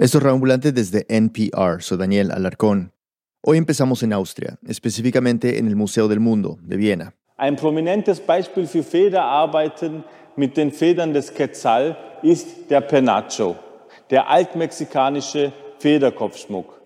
Esto es Reambulante desde NPR. Soy Daniel Alarcón. Hoy empezamos en Austria, específicamente en el Museo del Mundo de Viena. Ein prominentes Beispiel für Federarbeiten mit den Federn des Quetzal ist der Penacho, der altmexikanische Federkopfschmuck.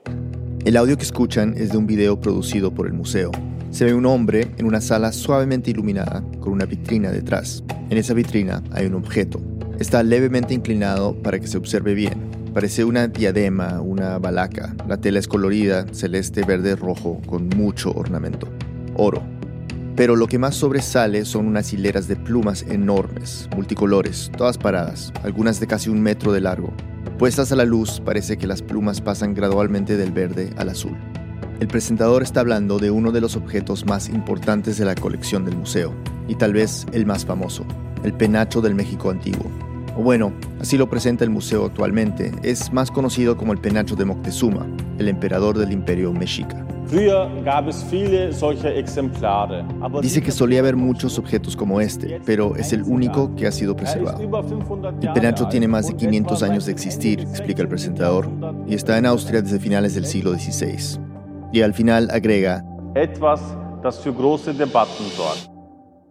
El audio que escuchan es de un video producido por el museo. Se ve un hombre en una sala suavemente iluminada con una vitrina detrás. En esa vitrina hay un objeto. Está levemente inclinado para que se observe bien Parece una diadema, una balaca. La tela es colorida, celeste, verde, rojo, con mucho ornamento. Oro. Pero lo que más sobresale son unas hileras de plumas enormes, multicolores, todas paradas, algunas de casi un metro de largo. Puestas a la luz, parece que las plumas pasan gradualmente del verde al azul. El presentador está hablando de uno de los objetos más importantes de la colección del museo, y tal vez el más famoso, el penacho del México antiguo, o bueno, así lo presenta el museo actualmente, es más conocido como el penacho de Moctezuma, el emperador del imperio mexica. Dice que solía haber muchos objetos como este, pero es el único que ha sido preservado. El penacho tiene más de 500 años de existir, explica el presentador, y está en Austria desde finales del siglo XVI. Y al final agrega,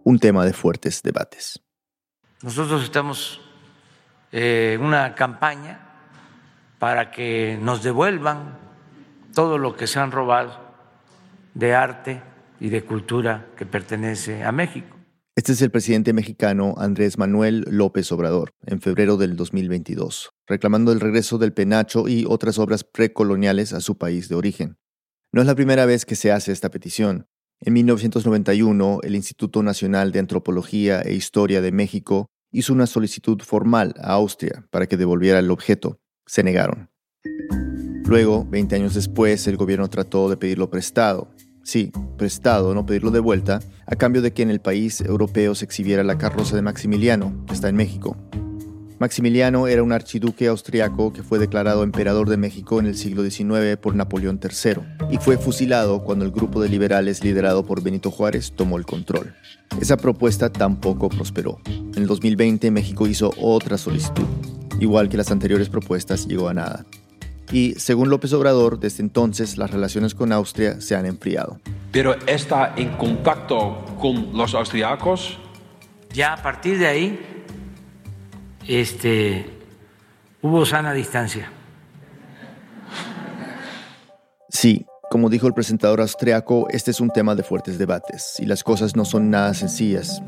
un tema de fuertes debates. Nosotros estamos eh, una campaña para que nos devuelvan todo lo que se han robado de arte y de cultura que pertenece a México. Este es el presidente mexicano Andrés Manuel López Obrador, en febrero del 2022, reclamando el regreso del penacho y otras obras precoloniales a su país de origen. No es la primera vez que se hace esta petición. En 1991, el Instituto Nacional de Antropología e Historia de México hizo una solicitud formal a Austria para que devolviera el objeto. Se negaron. Luego, 20 años después, el gobierno trató de pedirlo prestado. Sí, prestado, no pedirlo de vuelta, a cambio de que en el país europeo se exhibiera la carroza de Maximiliano, que está en México. Maximiliano era un archiduque austriaco que fue declarado emperador de México en el siglo XIX por Napoleón III y fue fusilado cuando el grupo de liberales liderado por Benito Juárez tomó el control. Esa propuesta tampoco prosperó. En el 2020 México hizo otra solicitud. Igual que las anteriores propuestas, llegó a nada. Y según López Obrador, desde entonces las relaciones con Austria se han enfriado. Pero está en contacto con los austriacos. Ya a partir de ahí este, hubo sana distancia. Sí, como dijo el presentador austriaco, este es un tema de fuertes debates y las cosas no son nada sencillas.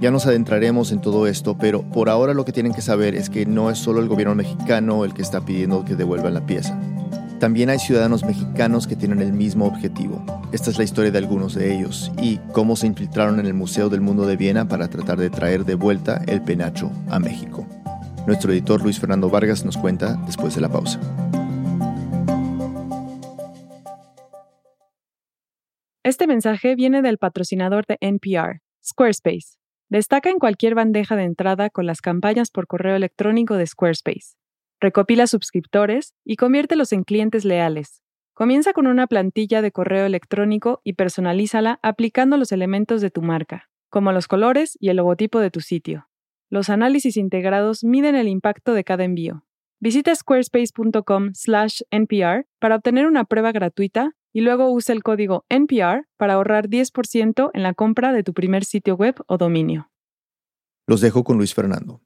Ya nos adentraremos en todo esto, pero por ahora lo que tienen que saber es que no es solo el gobierno mexicano el que está pidiendo que devuelvan la pieza. También hay ciudadanos mexicanos que tienen el mismo objetivo. Esta es la historia de algunos de ellos y cómo se infiltraron en el Museo del Mundo de Viena para tratar de traer de vuelta el penacho a México. Nuestro editor Luis Fernando Vargas nos cuenta después de la pausa. Este mensaje viene del patrocinador de NPR, Squarespace. Destaca en cualquier bandeja de entrada con las campañas por correo electrónico de Squarespace. Recopila suscriptores y conviértelos en clientes leales. Comienza con una plantilla de correo electrónico y personalízala aplicando los elementos de tu marca, como los colores y el logotipo de tu sitio. Los análisis integrados miden el impacto de cada envío. Visita squarespace.com/npr para obtener una prueba gratuita y luego usa el código NPR para ahorrar 10% en la compra de tu primer sitio web o dominio. Los dejo con Luis Fernando.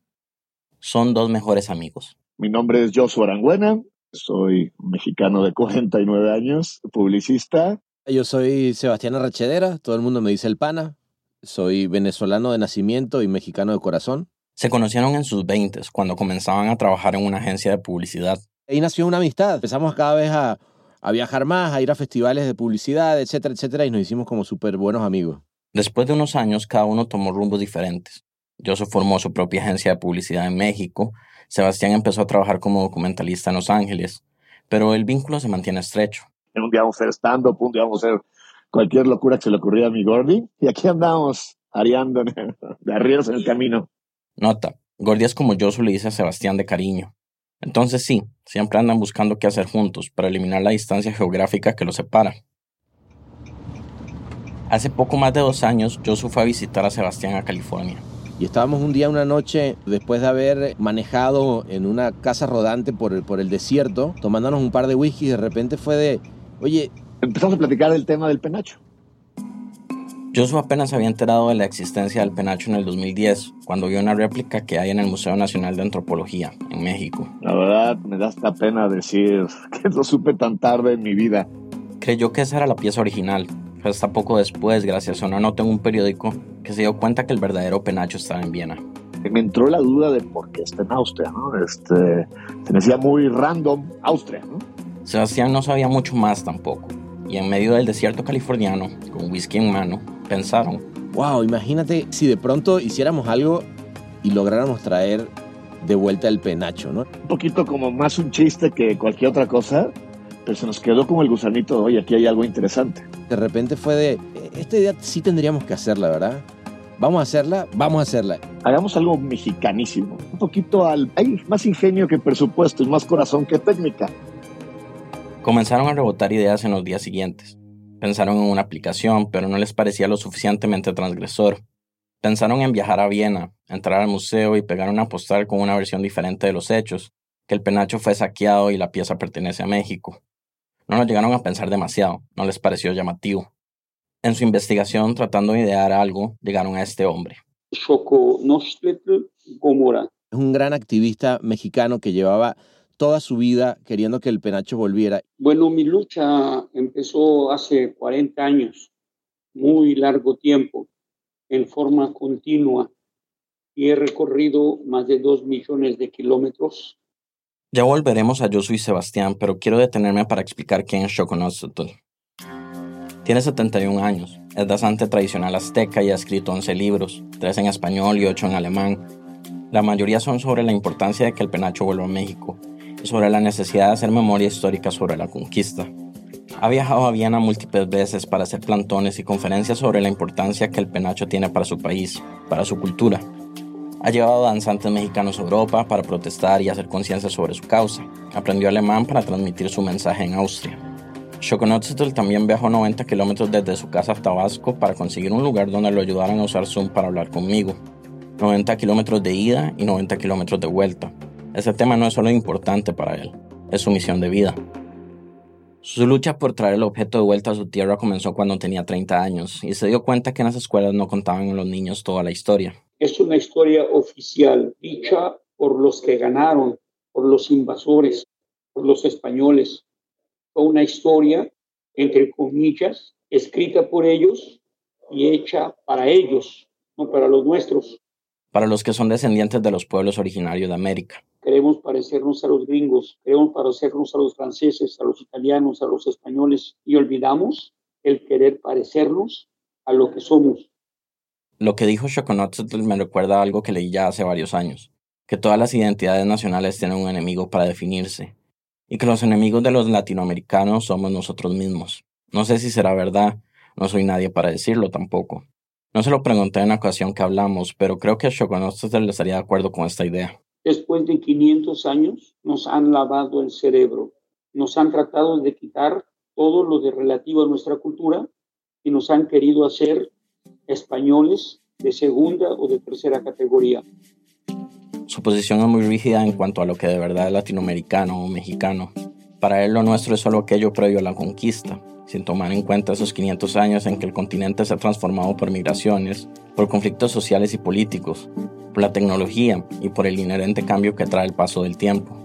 Son dos mejores amigos. Mi nombre es Joshua Arangüena, soy mexicano de 49 años, publicista. Yo soy Sebastián Arrachedera, todo el mundo me dice el pana. Soy venezolano de nacimiento y mexicano de corazón. Se conocieron en sus 20 cuando comenzaban a trabajar en una agencia de publicidad. Ahí nació una amistad. Empezamos cada vez a, a viajar más, a ir a festivales de publicidad, etcétera, etcétera, y nos hicimos como súper buenos amigos. Después de unos años, cada uno tomó rumbos diferentes. Joshua formó su propia agencia de publicidad en México Sebastián empezó a trabajar como documentalista en Los Ángeles, pero el vínculo se mantiene estrecho. Un día vamos a hacer stand-up, un día vamos a hacer cualquier locura que se le ocurría a mi Gordy, y aquí andamos ariando de arrieros en el camino. Nota, Gordy es como yo le dice a Sebastián de cariño. Entonces sí, siempre andan buscando qué hacer juntos para eliminar la distancia geográfica que los separa. Hace poco más de dos años, Josu fue a visitar a Sebastián a California. Y estábamos un día, una noche, después de haber manejado en una casa rodante por el, por el desierto, tomándonos un par de whisky, de repente fue de, oye... Empezamos a platicar del tema del penacho. Joshua apenas había enterado de la existencia del penacho en el 2010, cuando vio una réplica que hay en el Museo Nacional de Antropología, en México. La verdad, me da esta pena decir que lo supe tan tarde en mi vida. Creyó que esa era la pieza original, hasta poco después, gracias a una nota en un periódico, que se dio cuenta que el verdadero penacho estaba en Viena. Me entró la duda de por qué está en Austria, ¿no? Este, se me decía muy random Austria, ¿no? Sebastián no sabía mucho más tampoco, y en medio del desierto californiano, con whisky en mano, pensaron. Wow, imagínate si de pronto hiciéramos algo y lográramos traer de vuelta el penacho, ¿no? Un poquito como más un chiste que cualquier otra cosa, pero se nos quedó como el gusanito, oye, aquí hay algo interesante. De repente fue de, esta idea sí tendríamos que hacerla, ¿verdad? Vamos a hacerla, vamos a hacerla. Hagamos algo mexicanísimo, un poquito al... Hay más ingenio que presupuesto y más corazón que técnica. Comenzaron a rebotar ideas en los días siguientes. Pensaron en una aplicación, pero no les parecía lo suficientemente transgresor. Pensaron en viajar a Viena, entrar al museo y pegar una postal con una versión diferente de los hechos, que el penacho fue saqueado y la pieza pertenece a México. No lo llegaron a pensar demasiado, no les pareció llamativo. En su investigación, tratando de idear algo, llegaron a este hombre. Es un gran activista mexicano que llevaba toda su vida queriendo que el penacho volviera. Bueno, mi lucha empezó hace 40 años, muy largo tiempo, en forma continua, y he recorrido más de dos millones de kilómetros. Ya volveremos a Josu y Sebastián, pero quiero detenerme para explicar quién es Shokonosutul. Tiene 71 años, es danzante tradicional azteca y ha escrito 11 libros, 3 en español y 8 en alemán. La mayoría son sobre la importancia de que el penacho vuelva a México, sobre la necesidad de hacer memoria histórica sobre la conquista. Ha viajado a Viena múltiples veces para hacer plantones y conferencias sobre la importancia que el penacho tiene para su país, para su cultura. Ha llevado danzantes mexicanos a Europa para protestar y hacer conciencia sobre su causa. Aprendió alemán para transmitir su mensaje en Austria. Shokonotzitl también viajó 90 kilómetros desde su casa a Tabasco para conseguir un lugar donde lo ayudaran a usar Zoom para hablar conmigo. 90 kilómetros de ida y 90 kilómetros de vuelta. Ese tema no es solo importante para él, es su misión de vida. Su lucha por traer el objeto de vuelta a su tierra comenzó cuando tenía 30 años y se dio cuenta que en las escuelas no contaban a los niños toda la historia. Es una historia oficial, dicha por los que ganaron, por los invasores, por los españoles. Fue una historia, entre comillas, escrita por ellos y hecha para ellos, no para los nuestros. Para los que son descendientes de los pueblos originarios de América queremos parecernos a los gringos, queremos parecernos a los franceses, a los italianos, a los españoles y olvidamos el querer parecernos a lo que somos. Lo que dijo Shokonotzatl me recuerda algo que leí ya hace varios años, que todas las identidades nacionales tienen un enemigo para definirse, y que los enemigos de los latinoamericanos somos nosotros mismos. No sé si será verdad, no soy nadie para decirlo tampoco. No se lo pregunté en la ocasión que hablamos, pero creo que Shokonotzatl estaría de acuerdo con esta idea después de 500 años, nos han lavado el cerebro, nos han tratado de quitar todo lo de relativo a nuestra cultura y nos han querido hacer españoles de segunda o de tercera categoría. Su posición es muy rígida en cuanto a lo que de verdad es latinoamericano o mexicano. Para él lo nuestro es solo aquello previo a la conquista, sin tomar en cuenta esos 500 años en que el continente se ha transformado por migraciones, por conflictos sociales y políticos, por la tecnología y por el inherente cambio que trae el paso del tiempo.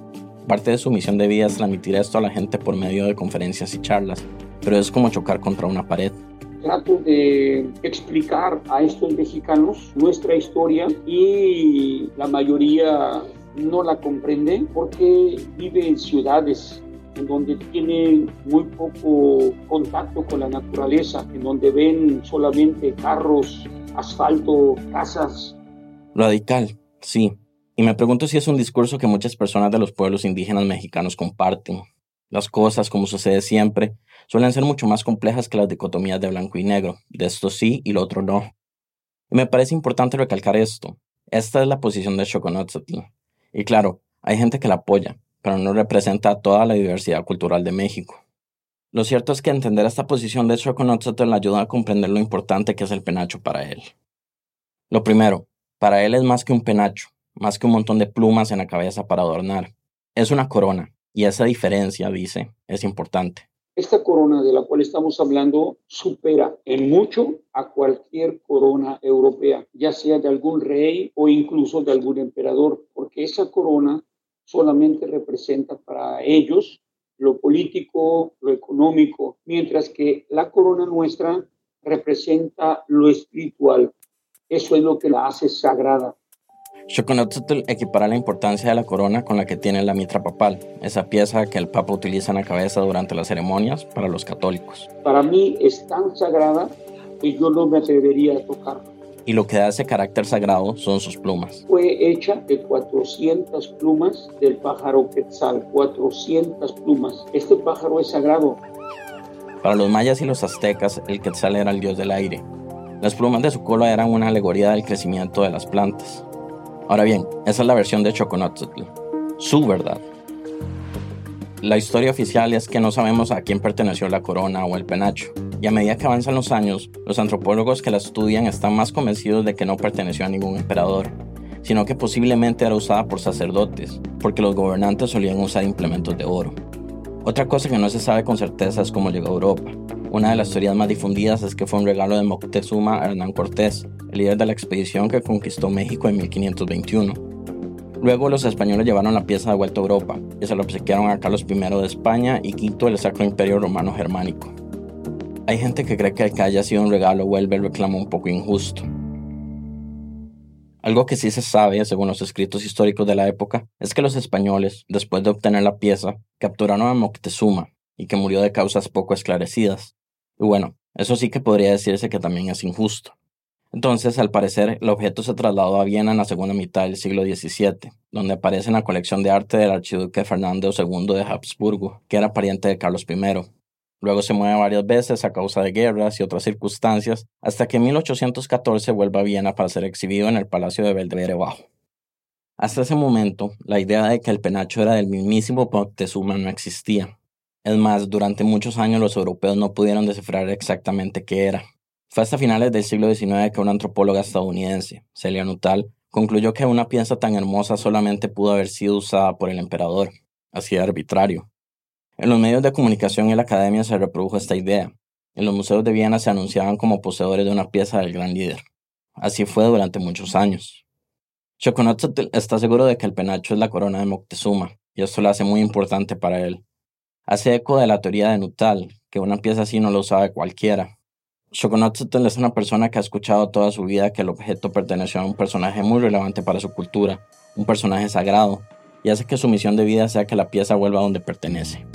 Parte de su misión de vida es transmitir esto a la gente por medio de conferencias y charlas, pero es como chocar contra una pared. Trato de explicar a estos mexicanos nuestra historia y la mayoría no la comprende porque vive en ciudades en donde tienen muy poco contacto con la naturaleza, en donde ven solamente carros, asfalto, casas, Radical, sí. Y me pregunto si es un discurso que muchas personas de los pueblos indígenas mexicanos comparten. Las cosas, como sucede siempre, suelen ser mucho más complejas que las dicotomías de blanco y negro, de esto sí y lo otro no. Y me parece importante recalcar esto. Esta es la posición de Shokonotzatl. Y claro, hay gente que la apoya, pero no representa toda la diversidad cultural de México. Lo cierto es que entender esta posición de Shokonotzatl ayuda a comprender lo importante que es el penacho para él. Lo primero, Para él es más que un penacho, más que un montón de plumas en la cabeza para adornar. Es una corona, y esa diferencia, dice, es importante. Esta corona de la cual estamos hablando supera en mucho a cualquier corona europea, ya sea de algún rey o incluso de algún emperador, porque esa corona solamente representa para ellos lo político, lo económico, mientras que la corona nuestra representa lo espiritual. Eso es lo que la hace sagrada. Xoconotzotl equipara la importancia de la corona con la que tiene la mitra papal, esa pieza que el papa utiliza en la cabeza durante las ceremonias para los católicos. Para mí es tan sagrada que yo no me atrevería a tocarla y lo que da ese carácter sagrado son sus plumas. Fue hecha de 400 plumas del pájaro quetzal, 400 plumas. Este pájaro es sagrado. Para los mayas y los aztecas, el quetzal era el dios del aire. Las plumas de su cola eran una alegoría del crecimiento de las plantas. Ahora bien, esa es la versión de Choconotzotl, su verdad. La historia oficial es que no sabemos a quién perteneció la corona o el penacho, y a medida que avanzan los años, los antropólogos que la estudian están más convencidos de que no perteneció a ningún emperador, sino que posiblemente era usada por sacerdotes, porque los gobernantes solían usar implementos de oro. Otra cosa que no se sabe con certeza es cómo llegó a Europa. Una de las teorías más difundidas es que fue un regalo de Moctezuma a Hernán Cortés, el líder de la expedición que conquistó México en 1521. Luego los españoles llevaron la pieza de vuelta a Europa y se lo obsequiaron a Carlos I de España y V del Sacro Imperio Romano Germánico. Hay gente que cree que el que haya sido un regalo vuelve el reclamo un poco injusto. Algo que sí se sabe, según los escritos históricos de la época, es que los españoles, después de obtener la pieza, capturaron a Moctezuma y que murió de causas poco esclarecidas. Y bueno, eso sí que podría decirse que también es injusto. Entonces, al parecer, el objeto se trasladó a Viena en la segunda mitad del siglo XVII, donde aparece en la colección de arte del archiduque Fernando II de Habsburgo, que era pariente de Carlos I. Luego se mueve varias veces a causa de guerras y otras circunstancias, hasta que en 1814 vuelve a Viena para ser exhibido en el Palacio de Belvedere Bajo. Hasta ese momento, la idea de que el penacho era del mismísimo Moctezuma no existía. Es más, durante muchos años los europeos no pudieron descifrar exactamente qué era. Fue hasta finales del siglo XIX que una antropóloga estadounidense, Celia Nuttall, concluyó que una pieza tan hermosa solamente pudo haber sido usada por el emperador, así de arbitrario. En los medios de comunicación y la academia se reprodujo esta idea. En los museos de Viena se anunciaban como poseedores de una pieza del gran líder. Así fue durante muchos años. Choconotzotl está seguro de que el penacho es la corona de Moctezuma, y esto lo hace muy importante para él. Hace eco de la teoría de Nuttall, que una pieza así no lo sabe cualquiera, Shogunotsuten es una persona que ha escuchado toda su vida que el objeto perteneció a un personaje muy relevante para su cultura, un personaje sagrado, y hace que su misión de vida sea que la pieza vuelva a donde pertenece.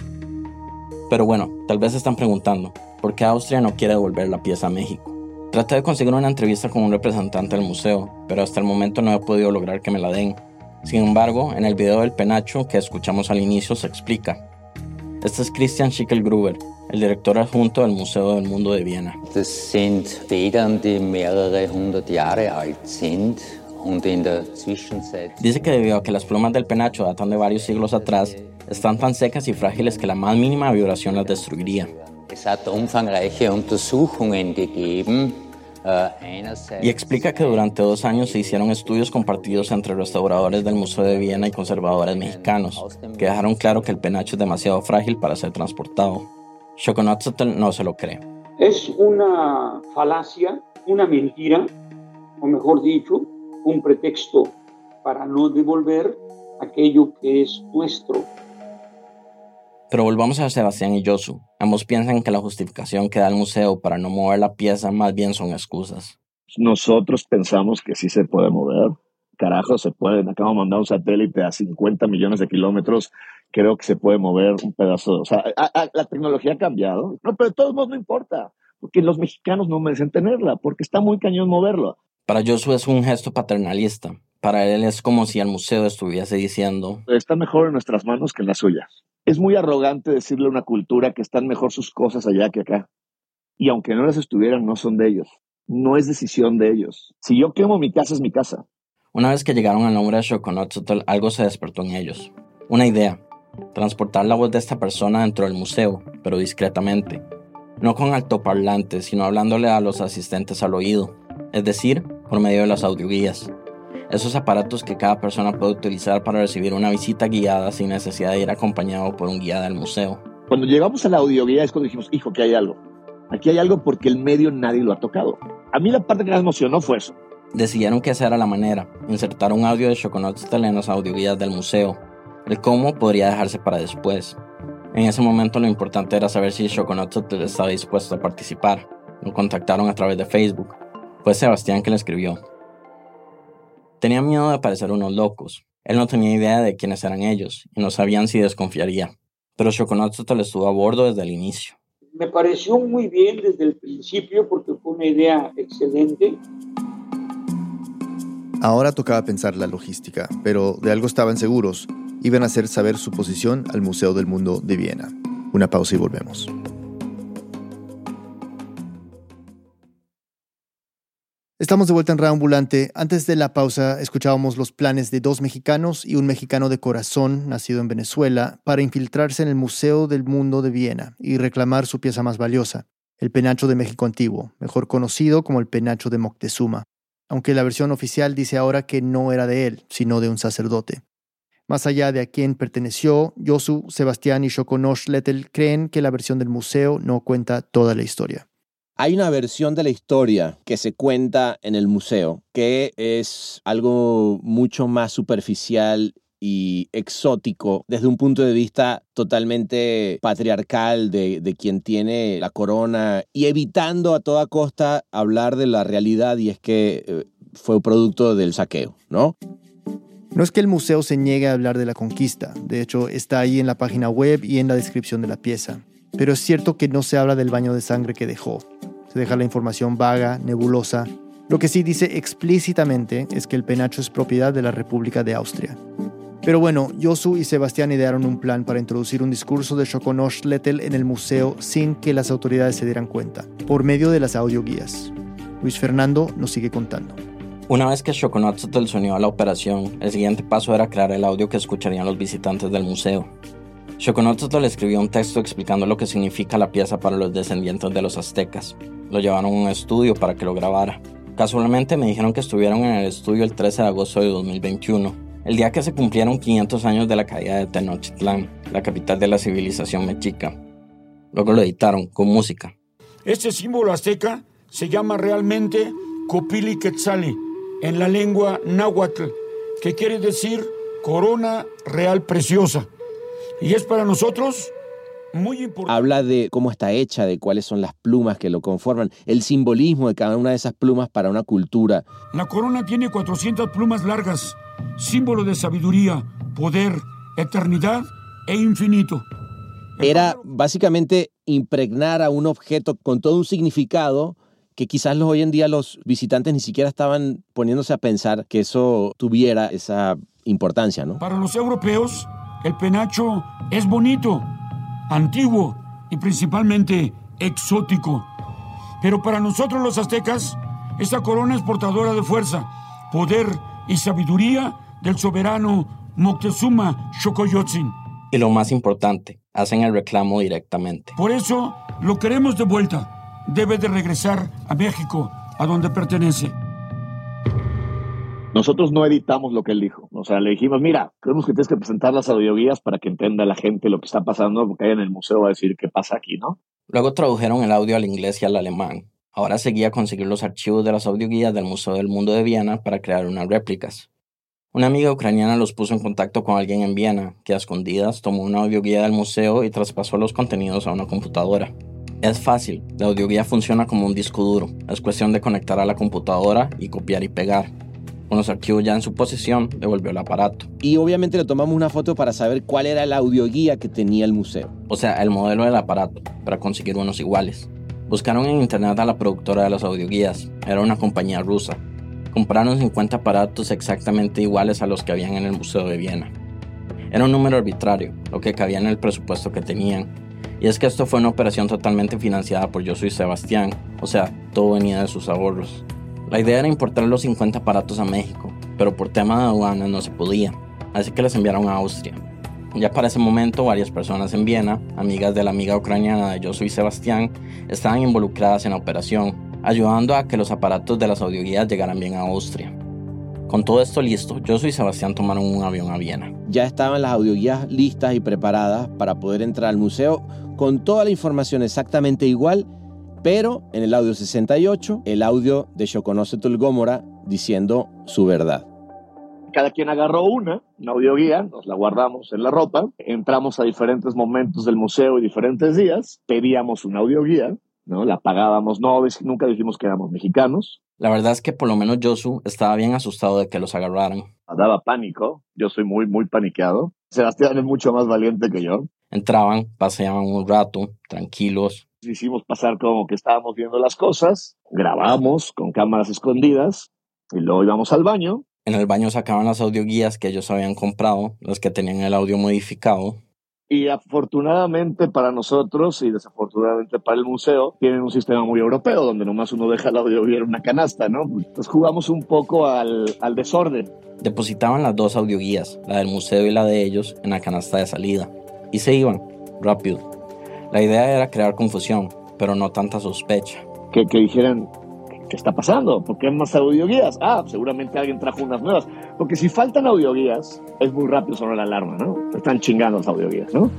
Pero bueno, tal vez se están preguntando, ¿por qué Austria no quiere devolver la pieza a México? Traté de conseguir una entrevista con un representante del museo, pero hasta el momento no he podido lograr que me la den. Sin embargo, en el video del penacho que escuchamos al inicio se explica. Este es Christian Schickelgruber, el director adjunto del Museo del Mundo de Viena. Dice que debido a que las plumas del penacho datan de varios siglos atrás, están tan secas y frágiles que la más mínima vibración las destruiría. Y explica que durante dos años se hicieron estudios compartidos entre restauradores del Museo de Viena y conservadores mexicanos, que dejaron claro que el penacho es demasiado frágil para ser transportado. Shokonotzotl no se lo cree. Es una falacia, una mentira, o mejor dicho, un pretexto para no devolver aquello que es nuestro. Pero volvamos a Sebastián y Josu. Ambos piensan que la justificación que da el museo para no mover la pieza más bien son excusas. Nosotros pensamos que sí se puede mover. Carajo, se puede. Acabamos de mandar un satélite a 50 millones de kilómetros. Creo que se puede mover un pedazo. O sea, la tecnología ha cambiado. No, pero de todos modos no importa. Porque los mexicanos no merecen tenerla. Porque está muy cañón moverlo. Para Josu es un gesto paternalista. Para él es como si el museo estuviese diciendo... Está mejor en nuestras manos que en las suyas. Es muy arrogante decirle a una cultura que están mejor sus cosas allá que acá. Y aunque no las estuvieran, no son de ellos. No es decisión de ellos. Si yo quemo mi casa, es mi casa. Una vez que llegaron al nombre de Shokonotzotl, algo se despertó en ellos. Una idea. Transportar la voz de esta persona dentro del museo, pero discretamente. No con altoparlantes, sino hablándole a los asistentes al oído. Es decir, por medio de las audioguías. Esos aparatos que cada persona puede utilizar para recibir una visita guiada sin necesidad de ir acompañado por un guía del museo. Cuando llegamos a la audioguía es cuando dijimos, hijo, que hay algo. Aquí hay algo porque el medio nadie lo ha tocado. A mí la parte que más emocionó fue eso. Decidieron que esa era la manera, insertar un audio de Choconotzitl en las audioguías del museo. El cómo podría dejarse para después. En ese momento lo importante era saber si Choconotzitl estaba dispuesto a participar. Lo contactaron a través de Facebook. Fue Sebastián que le escribió. Tenía miedo de parecer unos locos. Él no tenía idea de quiénes eran ellos y no sabían si desconfiaría. Pero Choconotzitl estuvo a bordo desde el inicio. Me pareció muy bien desde el principio porque fue una idea excelente. Ahora tocaba pensar la logística, pero de algo estaban seguros. Iban a hacer saber su posición al Museo del Mundo de Viena. Una pausa y volvemos. Estamos de vuelta en Reambulante. Antes de la pausa, escuchábamos los planes de dos mexicanos y un mexicano de corazón, nacido en Venezuela, para infiltrarse en el Museo del Mundo de Viena y reclamar su pieza más valiosa, el penacho de México antiguo, mejor conocido como el penacho de Moctezuma, aunque la versión oficial dice ahora que no era de él, sino de un sacerdote. Más allá de a quién perteneció, Yosu, Sebastián y Shokonosh Lettel creen que la versión del museo no cuenta toda la historia. Hay una versión de la historia que se cuenta en el museo, que es algo mucho más superficial y exótico desde un punto de vista totalmente patriarcal de, de, quien tiene la corona y evitando a toda costa hablar de la realidad y es que eh, fue producto del saqueo, ¿no? No es que el museo se niegue a hablar de la conquista, de hecho está ahí en la página web y en la descripción de la pieza, pero es cierto que no se habla del baño de sangre que dejó, se deja la información vaga, nebulosa. Lo que sí dice explícitamente es que el penacho es propiedad de la República de Austria. Pero bueno, Yosu y Sebastián idearon un plan para introducir un discurso de Shokonosh Lettel en el museo sin que las autoridades se dieran cuenta, por medio de las audioguías. Luis Fernando nos sigue contando. Una vez que Shokonotzotl se unió a la operación, el siguiente paso era crear el audio que escucharían los visitantes del museo. Shokonotzotl le escribió un texto explicando lo que significa la pieza para los descendientes de los aztecas. Lo llevaron a un estudio para que lo grabara. Casualmente me dijeron que estuvieron en el estudio el 13 de agosto de 2021, el día que se cumplieron 500 años de la caída de Tenochtitlán, la capital de la civilización mexica. Luego lo editaron con música. Este símbolo azteca se llama realmente Copili Quetzali en la lengua náhuatl, que quiere decir corona real preciosa. Y es para nosotros muy importante. Habla de cómo está hecha, de cuáles son las plumas que lo conforman, el simbolismo de cada una de esas plumas para una cultura. La corona tiene 400 plumas largas, símbolo de sabiduría, poder, eternidad e infinito. Era básicamente impregnar a un objeto con todo un significado que quizás los, hoy en día los visitantes ni siquiera estaban poniéndose a pensar que eso tuviera esa importancia, ¿no? Para los europeos, el penacho es bonito, antiguo y principalmente exótico. Pero para nosotros los aztecas, esta corona es portadora de fuerza, poder y sabiduría del soberano Moctezuma Xocoyotzin. Y lo más importante, hacen el reclamo directamente. Por eso lo queremos de vuelta. Debe de regresar a México, a donde pertenece. Nosotros no editamos lo que él dijo. O sea, le dijimos, mira, creemos que tienes que presentar las audioguías para que entienda la gente lo que está pasando, porque ahí en el museo va a decir qué pasa aquí, ¿no? Luego tradujeron el audio al inglés y al alemán. Ahora seguía conseguir los archivos de las audioguías del Museo del Mundo de Viena para crear unas réplicas. Una amiga ucraniana los puso en contacto con alguien en Viena, que a escondidas tomó una audioguía del museo y traspasó los contenidos a una computadora. Es fácil, la audioguía funciona como un disco duro, es cuestión de conectar a la computadora y copiar y pegar. Con los archivos ya en su posesión, devolvió el aparato. Y obviamente le tomamos una foto para saber cuál era la audioguía que tenía el museo. O sea, el modelo del aparato, para conseguir unos iguales. Buscaron en internet a la productora de las audioguías, era una compañía rusa. Compraron 50 aparatos exactamente iguales a los que habían en el Museo de Viena. Era un número arbitrario, lo que cabía en el presupuesto que tenían. Y es que esto fue una operación totalmente financiada por Yo Soy Sebastián, o sea, todo venía de sus ahorros. La idea era importar los 50 aparatos a México, pero por tema de aduanas no se podía, así que les enviaron a Austria. Ya para ese momento varias personas en Viena, amigas de la amiga ucraniana de Yo Soy Sebastián, estaban involucradas en la operación, ayudando a que los aparatos de las audioguías llegaran bien a Austria. Con todo esto listo, yo y Sebastián tomaron un avión a Viena. Ya estaban las audioguías listas y preparadas para poder entrar al museo con toda la información exactamente igual, pero en el audio 68, el audio de Shokonosetl Gómora diciendo su verdad. Cada quien agarró una, una audioguía, nos la guardamos en la ropa, entramos a diferentes momentos del museo y diferentes días, pedíamos una audioguía, ¿no? La pagábamos, no, nunca dijimos que éramos mexicanos. La verdad es que por lo menos Josu estaba bien asustado de que los agarraran. Daba pánico, yo soy muy, muy paniqueado. Sebastián es mucho más valiente que yo. Entraban, paseaban un rato, tranquilos. Hicimos pasar como que estábamos viendo las cosas, grabamos con cámaras escondidas y luego íbamos al baño. En el baño sacaban las audioguías que ellos habían comprado, las que tenían el audio modificado. Y afortunadamente para nosotros y desafortunadamente para el museo, tienen un sistema muy europeo donde nomás uno deja el audioguía en una canasta, ¿no? Entonces jugamos un poco al, al desorden. Depositaban las dos audioguías, la del museo y la de ellos, en la canasta de salida y se iban, rápido. La idea era crear confusión, pero no tanta sospecha. Que, que dijeran, ¿qué está pasando? ¿Por qué más audioguías? Ah, seguramente alguien trajo unas nuevas. Porque si faltan audioguías, es muy rápido sonar la alarma, ¿no? Están chingando las audioguías, ¿no?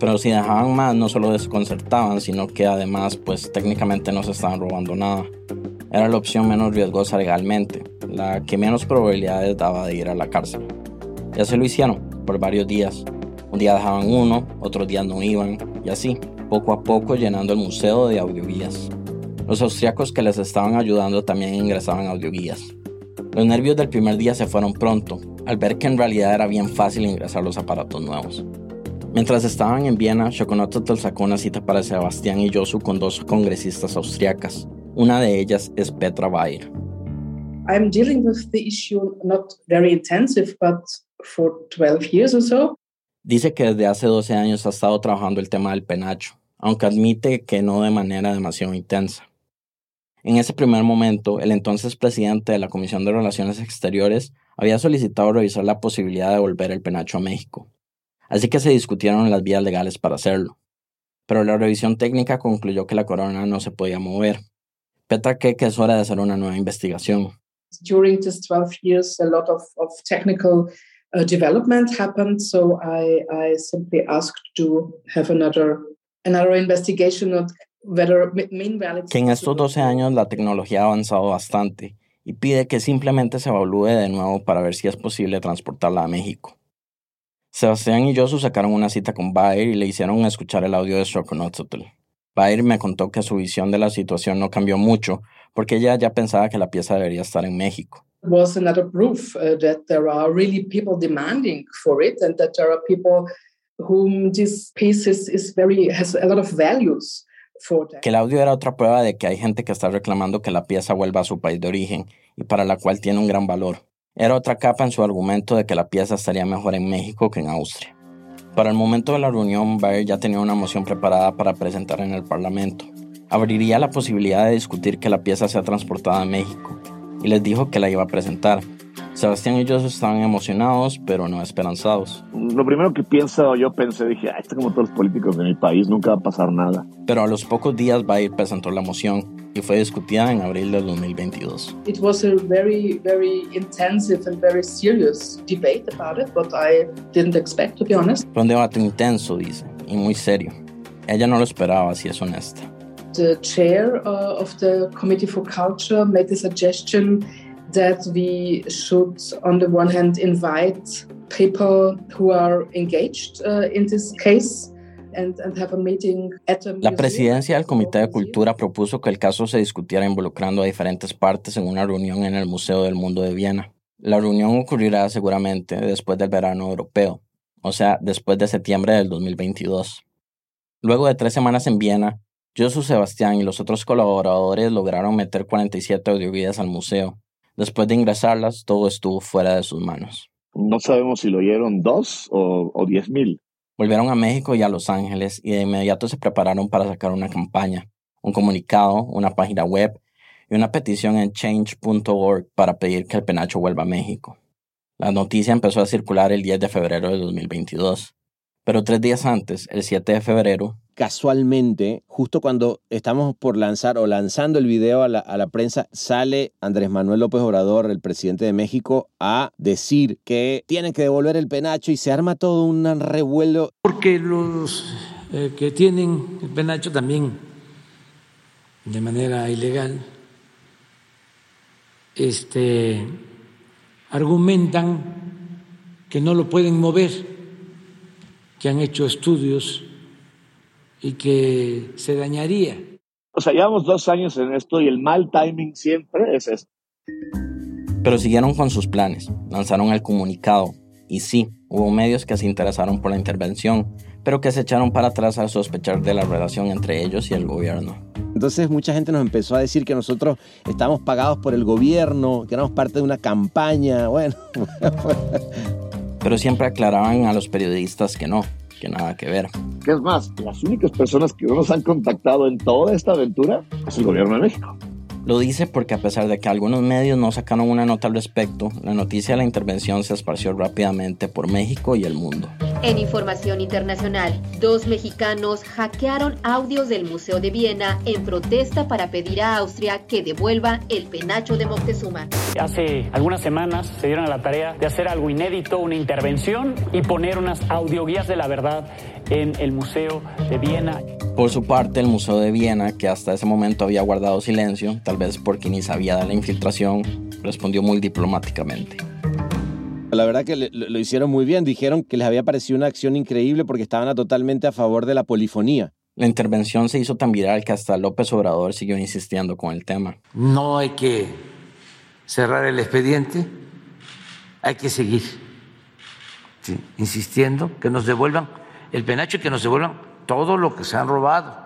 Pero si dejaban más, no solo desconcertaban, sino que además, pues técnicamente no se estaban robando nada. Era la opción menos riesgosa legalmente, la que menos probabilidades daba de ir a la cárcel. Ya se lo hicieron por varios días, un día dejaban uno, otros días no iban, y así, poco a poco llenando el museo de audioguías. Los austriacos que les estaban ayudando también ingresaban audioguías. Los nervios del primer día se fueron pronto, al ver que en realidad era bien fácil ingresar los aparatos nuevos. Mientras estaban en Viena, Shokonototl sacó una cita para Sebastián y Josu con dos congresistas austriacas. Una de ellas es Petra Bayer. I'm dealing with the issue not very intensive, but for 12 years or so. Dice que desde hace 12 años ha estado trabajando el tema del penacho, aunque admite que no de manera demasiado intensa. En ese primer momento, el entonces presidente de la Comisión de Relaciones Exteriores había solicitado revisar la posibilidad de devolver el penacho a México, así que se discutieron las vías legales para hacerlo. Pero la revisión técnica concluyó que la corona no se podía mover. Petra cree que es hora de hacer una nueva investigación. During these 12 years, a lot of, of technical uh, development happened. So I, I simply asked to have another, another investigation of whether que en estos 12 años la tecnología ha avanzado bastante y pide que simplemente se evalúe de nuevo para ver si es posible transportarla a México. Sebastián y yo sacaron una cita con Bayer y le hicieron escuchar el audio de Strokonotl. Bayer me contó que su visión de la situación no cambió mucho porque ella ya pensaba que la pieza debería estar en México was another proof uh, that there are really people demanding for it and that there are people whom this piece is, is very has a lot of values for Que el audio era otra prueba de que hay gente que está reclamando que la pieza vuelva a su país de origen y para la cual tiene un gran valor. Era otra capa en su argumento de que la pieza estaría mejor en México que en Austria. Para el momento de la reunión, Bayer ya tenía una moción preparada para presentar en el Parlamento. Abriría la posibilidad de discutir que la pieza sea transportada a México, y les dijo que la iba a presentar. Sebastián y yo estaban emocionados, pero no esperanzados. Lo primero que pienso, yo pensé, dije, ah, esto como todos los políticos de mi país, nunca va a pasar nada. Pero a los pocos días Bayer presentó la moción y fue discutida en abril del 2022. It was a very, very intensive and very serious debate about it, but I didn't expect, to be honest. Fue un debate intenso, dice, y muy serio. Ella no lo esperaba, si es honesta. The chair uh, of the Committee for Culture made the suggestion that we should, on the one hand, invite people who are engaged uh, in this case. And, and have a meeting at a La presidencia del Comité de Cultura propuso que el caso se discutiera involucrando a diferentes partes en una reunión en el Museo del Mundo de Viena. La reunión ocurrirá seguramente después del verano europeo, o sea, después de septiembre del 2022. Luego de tres semanas en Viena, su Sebastián y los otros colaboradores lograron meter 47 audioguías al museo. Después de ingresarlas, todo estuvo fuera de sus manos. No sabemos si lo oyeron dos o, o diez mil. Volvieron a México y a Los Ángeles y de inmediato se prepararon para sacar una campaña, un comunicado, una página web y una petición en change.org para pedir que el penacho vuelva a México. La noticia empezó a circular el 10 de febrero de 2022. Pero tres días antes, el 7 de febrero, casualmente, justo cuando estamos por lanzar o lanzando el video a la, a la, prensa, sale Andrés Manuel López Obrador, el presidente de México, a decir que tienen que devolver el penacho y se arma todo un revuelo. Porque los eh, que tienen el penacho también de manera ilegal este, argumentan que no lo pueden mover, que han hecho estudios y que se dañaría. O sea, llevamos dos años en esto y el mal timing siempre es esto. Pero siguieron con sus planes, lanzaron el comunicado y sí, hubo medios que se interesaron por la intervención, pero que se echaron para atrás al sospechar de la relación entre ellos y el gobierno. Entonces mucha gente nos empezó a decir que nosotros estábamos pagados por el gobierno, que éramos parte de una campaña, bueno. pero siempre aclaraban a los periodistas que no, que nada que ver. ¿Qué es más? Las únicas personas que nos han contactado en toda esta aventura es el gobierno de México. Lo dice porque a pesar de que algunos medios no sacaron una nota al respecto, la noticia de la intervención se esparció rápidamente por México y el mundo. En información internacional, dos mexicanos hackearon audios del Museo de Viena en protesta para pedir a Austria que devuelva el penacho de Moctezuma. Hace algunas semanas se dieron a la tarea de hacer algo inédito, una intervención y poner unas audioguías de la verdad en el Museo de Viena. Por su parte, el Museo de Viena, que hasta ese momento había guardado silencio, tal vez porque ni sabía de la infiltración, respondió muy diplomáticamente. La verdad que lo hicieron muy bien. Dijeron que les había parecido una acción increíble porque estaban totalmente a favor de la polifonía. La intervención se hizo tan viral que hasta López Obrador siguió insistiendo con el tema. No hay que cerrar el expediente, hay que seguir insistiendo que nos devuelvan el penacho y que nos devuelvan todo lo que se han robado,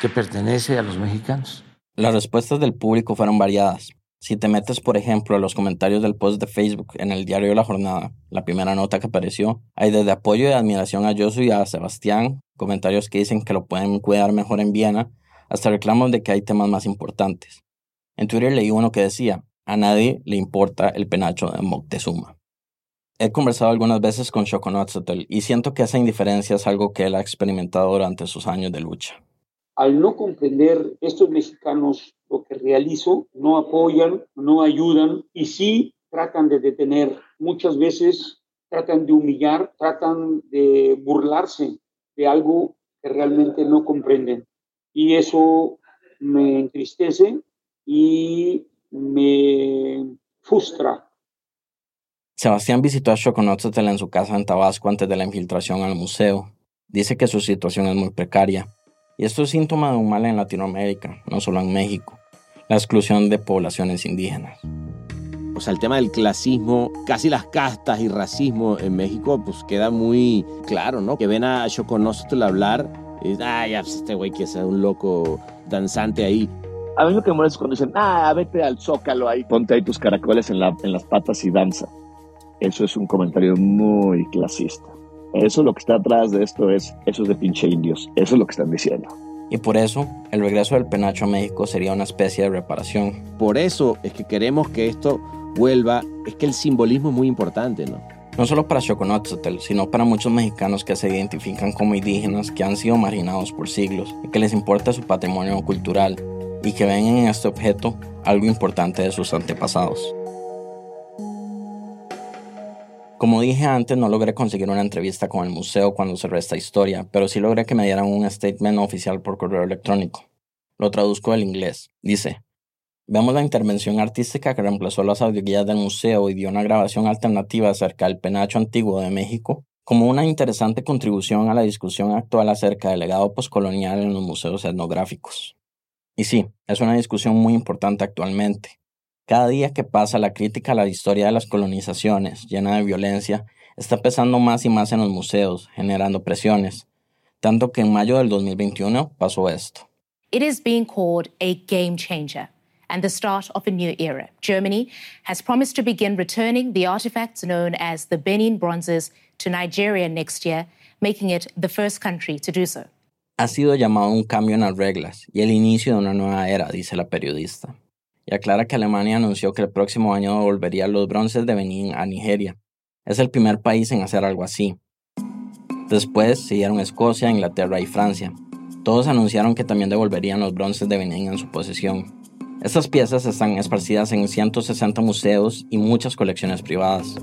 que pertenece a los mexicanos. Las respuestas del público fueron variadas. Si te metes, por ejemplo, a los comentarios del post de Facebook en el diario de la jornada, la primera nota que apareció, hay desde apoyo y admiración a Josu y a Sebastián, comentarios que dicen que lo pueden cuidar mejor en Viena, hasta reclamos de que hay temas más importantes. En Twitter leí uno que decía, a nadie le importa el penacho de Moctezuma. He conversado algunas veces con Shokonotzatl y siento que esa indiferencia es algo que él ha experimentado durante sus años de lucha. Al no comprender estos mexicanos lo que realizo, no apoyan, no ayudan y sí tratan de detener. Muchas veces tratan de humillar, tratan de burlarse de algo que realmente no comprenden. Y eso me entristece y me frustra. Sebastián visitó a Shokonotzatl en su casa en Tabasco antes de la infiltración al museo. Dice que su situación es muy precaria. Y esto es síntoma de un mal en Latinoamérica, no solo en México la exclusión de poblaciones indígenas. O sea, el tema del clasismo, casi las castas y racismo en México, pues queda muy claro, ¿no? Que ven a Choconostro hablar y dicen, ah, ya, pues, este güey que sea un loco danzante ahí. A mí lo que me molesta es cuando dicen, ah, vete al zócalo ahí, ponte ahí tus caracoles en, la, en las patas y danza. Eso es un comentario muy clasista. Eso lo que está atrás de esto es, eso es de pinche indios. Eso es lo que están diciendo. Y por eso, el regreso del penacho a México sería una especie de reparación. Por eso es que queremos que esto vuelva. Es que el simbolismo es muy importante, ¿no? No solo para Xoconotzotl, sino para muchos mexicanos que se identifican como indígenas, que han sido marginados por siglos y que les importa su patrimonio cultural y que ven en este objeto algo importante de sus antepasados. Como dije antes, no logré conseguir una entrevista con el museo cuando cerré esta historia, pero sí logré que me dieran un statement oficial por correo electrónico. Lo traduzco del inglés. Dice, vemos la intervención artística que reemplazó las audioguías del museo y dio una grabación alternativa acerca del penacho antiguo de México como una interesante contribución a la discusión actual acerca del legado postcolonial en los museos etnográficos. Y sí, es una discusión muy importante actualmente, cada día que pasa, la crítica a la historia de las colonizaciones, llena de violencia, está pesando más y más en los museos, generando presiones, tanto que en mayo del 2021 pasó esto. It is being called a game changer and the start of a new era. Germany has promised to begin returning the artifacts known as the Benin bronzes to Nigeria next year, making it the first country to do so. Ha sido llamado un cambio en las reglas y el inicio de una nueva era, dice la periodista y aclara que Alemania anunció que el próximo año devolvería los bronces de Benín a Nigeria. Es el primer país en hacer algo así. Después siguieron Escocia, Inglaterra y Francia. Todos anunciaron que también devolverían los bronces de Benín en su posesión. Estas piezas están esparcidas en 160 museos y muchas colecciones privadas.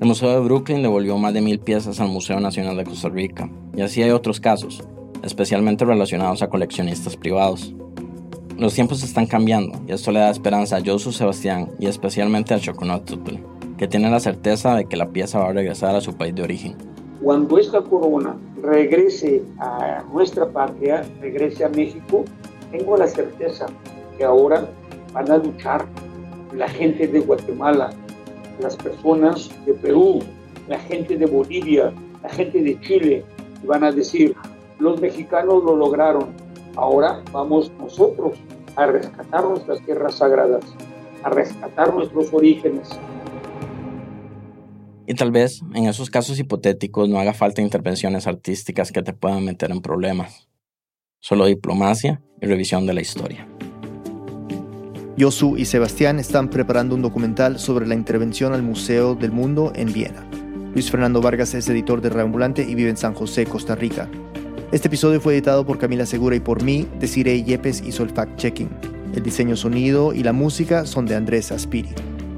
El Museo de Brooklyn devolvió más de mil piezas al Museo Nacional de Costa Rica, y así hay otros casos, especialmente relacionados a coleccionistas privados. Los tiempos están cambiando y esto le da esperanza a Josu Sebastián y especialmente a Choconotzotl, que tiene la certeza de que la pieza va a regresar a su país de origen. Cuando esta corona regrese a nuestra patria, regrese a México, tengo la certeza que ahora van a luchar la gente de Guatemala, las personas de Perú, la gente de Bolivia, la gente de Chile, y van a decir, los mexicanos lo lograron, ahora vamos nosotros a rescatar nuestras tierras sagradas, a rescatar nuestros orígenes. Y tal vez en esos casos hipotéticos no haga falta intervenciones artísticas que te puedan meter en problemas. Solo diplomacia y revisión de la historia. Yosu y Sebastián están preparando un documental sobre la intervención al Museo del Mundo en Viena. Luis Fernando Vargas es editor de Reambulante y vive en San José, Costa Rica. Este episodio fue editado por Camila Segura y por mí, Desiree Yepes hizo el fact-checking. El diseño sonido y la música son de Andrés Aspiri.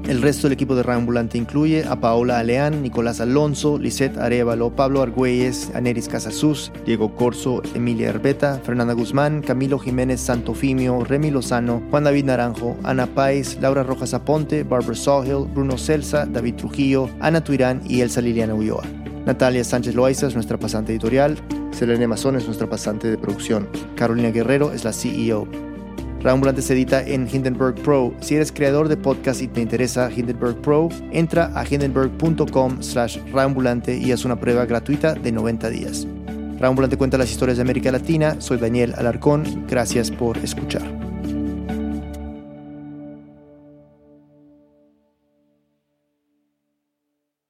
El resto del equipo de Reambulante incluye a Paola Aleán, Nicolás Alonso, Lisette Arevalo, Pablo Argüelles, Aneris Casasus, Diego Corso, Emilia Herbeta, Fernanda Guzmán, Camilo Jiménez Santofimio, Remy Lozano, Juan David Naranjo, Ana Páez, Laura Rojas Aponte, Barbara Sawhill, Bruno Celsa, David Trujillo, Ana Tuirán y Elsa Liliana Ulloa. Natalia Sánchez Loaiza es nuestra pasante editorial, Selene Mazón es nuestra pasante de producción, Carolina Guerrero es la CEO. Reambulante se edita en Hindenburg Pro. Si eres creador de podcast y te interesa Hindenburg Pro, entra a hindenburg.com slash y haz una prueba gratuita de 90 días. Reambulante cuenta las historias de América Latina. Soy Daniel Alarcón. Gracias por escuchar.